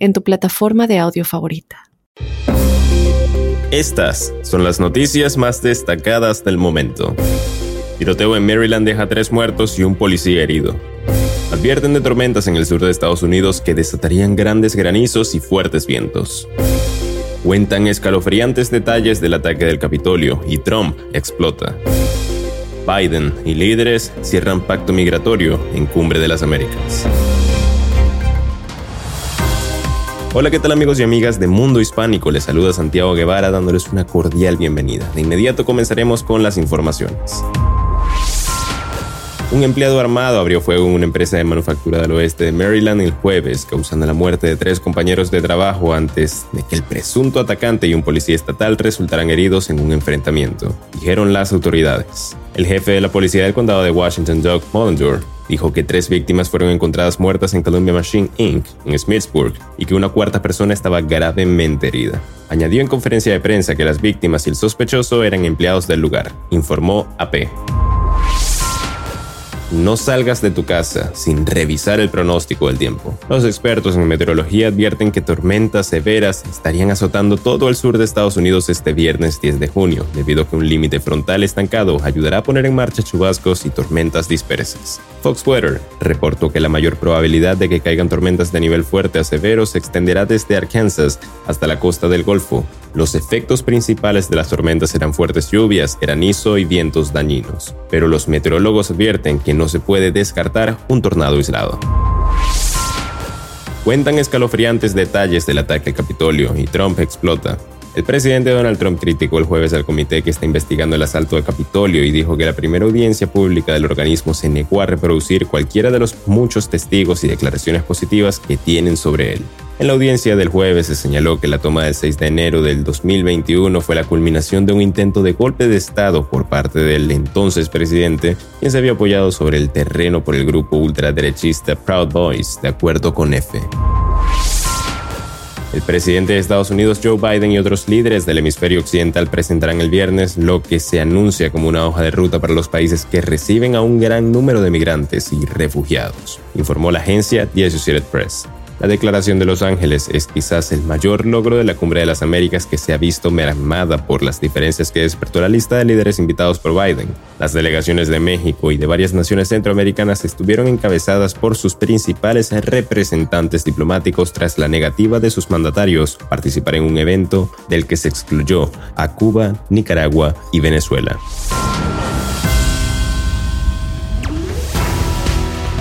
en tu plataforma de audio favorita. Estas son las noticias más destacadas del momento. Tiroteo en Maryland deja tres muertos y un policía herido. Advierten de tormentas en el sur de Estados Unidos que desatarían grandes granizos y fuertes vientos. Cuentan escalofriantes detalles del ataque del Capitolio y Trump explota. Biden y líderes cierran pacto migratorio en Cumbre de las Américas. Hola, ¿qué tal amigos y amigas de Mundo Hispánico? Les saluda Santiago Guevara dándoles una cordial bienvenida. De inmediato comenzaremos con las informaciones. Un empleado armado abrió fuego en una empresa de manufactura del oeste de Maryland el jueves, causando la muerte de tres compañeros de trabajo antes de que el presunto atacante y un policía estatal resultaran heridos en un enfrentamiento, dijeron las autoridades. El jefe de la policía del condado de Washington, Doug Mollendor, dijo que tres víctimas fueron encontradas muertas en Columbia Machine Inc. en Smithsburg y que una cuarta persona estaba gravemente herida. Añadió en conferencia de prensa que las víctimas y el sospechoso eran empleados del lugar, informó AP. No salgas de tu casa sin revisar el pronóstico del tiempo. Los expertos en meteorología advierten que tormentas severas estarían azotando todo el sur de Estados Unidos este viernes 10 de junio, debido a que un límite frontal estancado ayudará a poner en marcha chubascos y tormentas dispersas. Fox Weather reportó que la mayor probabilidad de que caigan tormentas de nivel fuerte a severo se extenderá desde Arkansas hasta la costa del Golfo, los efectos principales de las tormentas serán fuertes lluvias, granizo y vientos dañinos, pero los meteorólogos advierten que no se puede descartar un tornado aislado. Cuentan escalofriantes detalles del ataque al Capitolio y Trump explota. El presidente Donald Trump criticó el jueves al comité que está investigando el asalto al Capitolio y dijo que la primera audiencia pública del organismo se negó a reproducir cualquiera de los muchos testigos y declaraciones positivas que tienen sobre él. En la audiencia del jueves se señaló que la toma del 6 de enero del 2021 fue la culminación de un intento de golpe de Estado por parte del entonces presidente, quien se había apoyado sobre el terreno por el grupo ultraderechista Proud Boys, de acuerdo con F. El presidente de Estados Unidos Joe Biden y otros líderes del hemisferio occidental presentarán el viernes lo que se anuncia como una hoja de ruta para los países que reciben a un gran número de migrantes y refugiados, informó la agencia The Associated Press. La Declaración de Los Ángeles es quizás el mayor logro de la Cumbre de las Américas que se ha visto mermada por las diferencias que despertó la lista de líderes invitados por Biden. Las delegaciones de México y de varias naciones centroamericanas estuvieron encabezadas por sus principales representantes diplomáticos tras la negativa de sus mandatarios participar en un evento del que se excluyó a Cuba, Nicaragua y Venezuela.